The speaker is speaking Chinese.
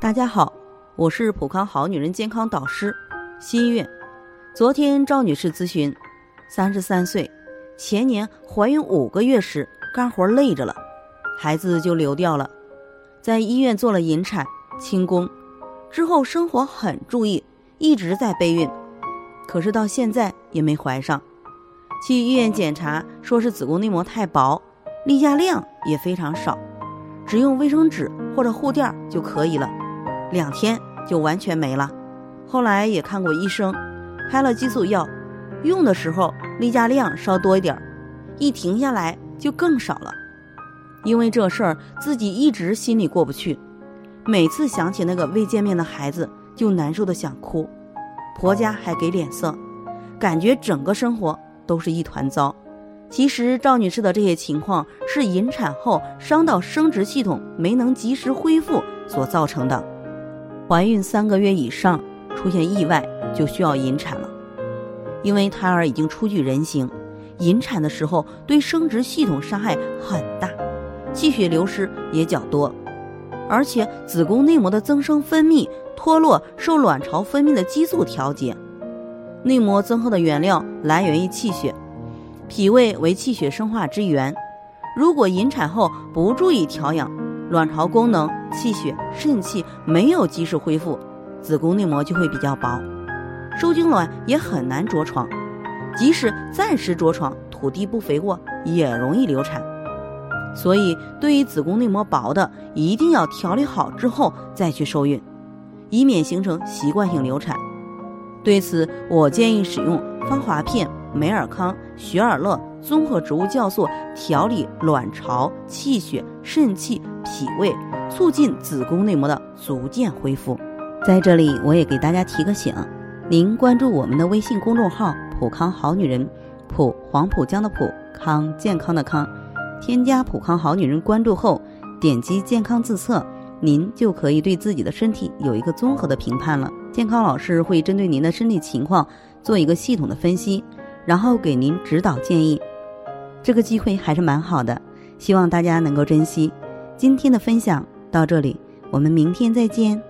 大家好，我是普康好女人健康导师新月。昨天赵女士咨询，三十三岁，前年怀孕五个月时干活累着了，孩子就流掉了，在医院做了引产、清宫，之后生活很注意，一直在备孕，可是到现在也没怀上。去医院检查，说是子宫内膜太薄，例假量也非常少，只用卫生纸或者护垫就可以了。两天就完全没了，后来也看过医生，开了激素药，用的时候例假量稍多一点，一停下来就更少了。因为这事儿自己一直心里过不去，每次想起那个未见面的孩子就难受的想哭，婆家还给脸色，感觉整个生活都是一团糟。其实赵女士的这些情况是引产后伤到生殖系统，没能及时恢复所造成的。怀孕三个月以上出现意外就需要引产了，因为胎儿已经初具人形，引产的时候对生殖系统伤害很大，气血流失也较多，而且子宫内膜的增生分泌脱落受卵巢分泌的激素调节，内膜增厚的原料来源于气血，脾胃为气血生化之源，如果引产后不注意调养。卵巢功能、气血、肾气没有及时恢复，子宫内膜就会比较薄，受精卵也很难着床。即使暂时着床，土地不肥沃也容易流产。所以，对于子宫内膜薄的，一定要调理好之后再去受孕，以免形成习惯性流产。对此，我建议使用芳华片、美尔康、雪尔乐综合植物酵素调理卵巢、气血、肾气。脾胃促进子宫内膜的逐渐恢复。在这里，我也给大家提个醒：您关注我们的微信公众号“普康好女人”，普黄浦江的普康健康的康，添加“普康好女人”关注后，点击健康自测，您就可以对自己的身体有一个综合的评判了。健康老师会针对您的身体情况做一个系统的分析，然后给您指导建议。这个机会还是蛮好的，希望大家能够珍惜。今天的分享到这里，我们明天再见。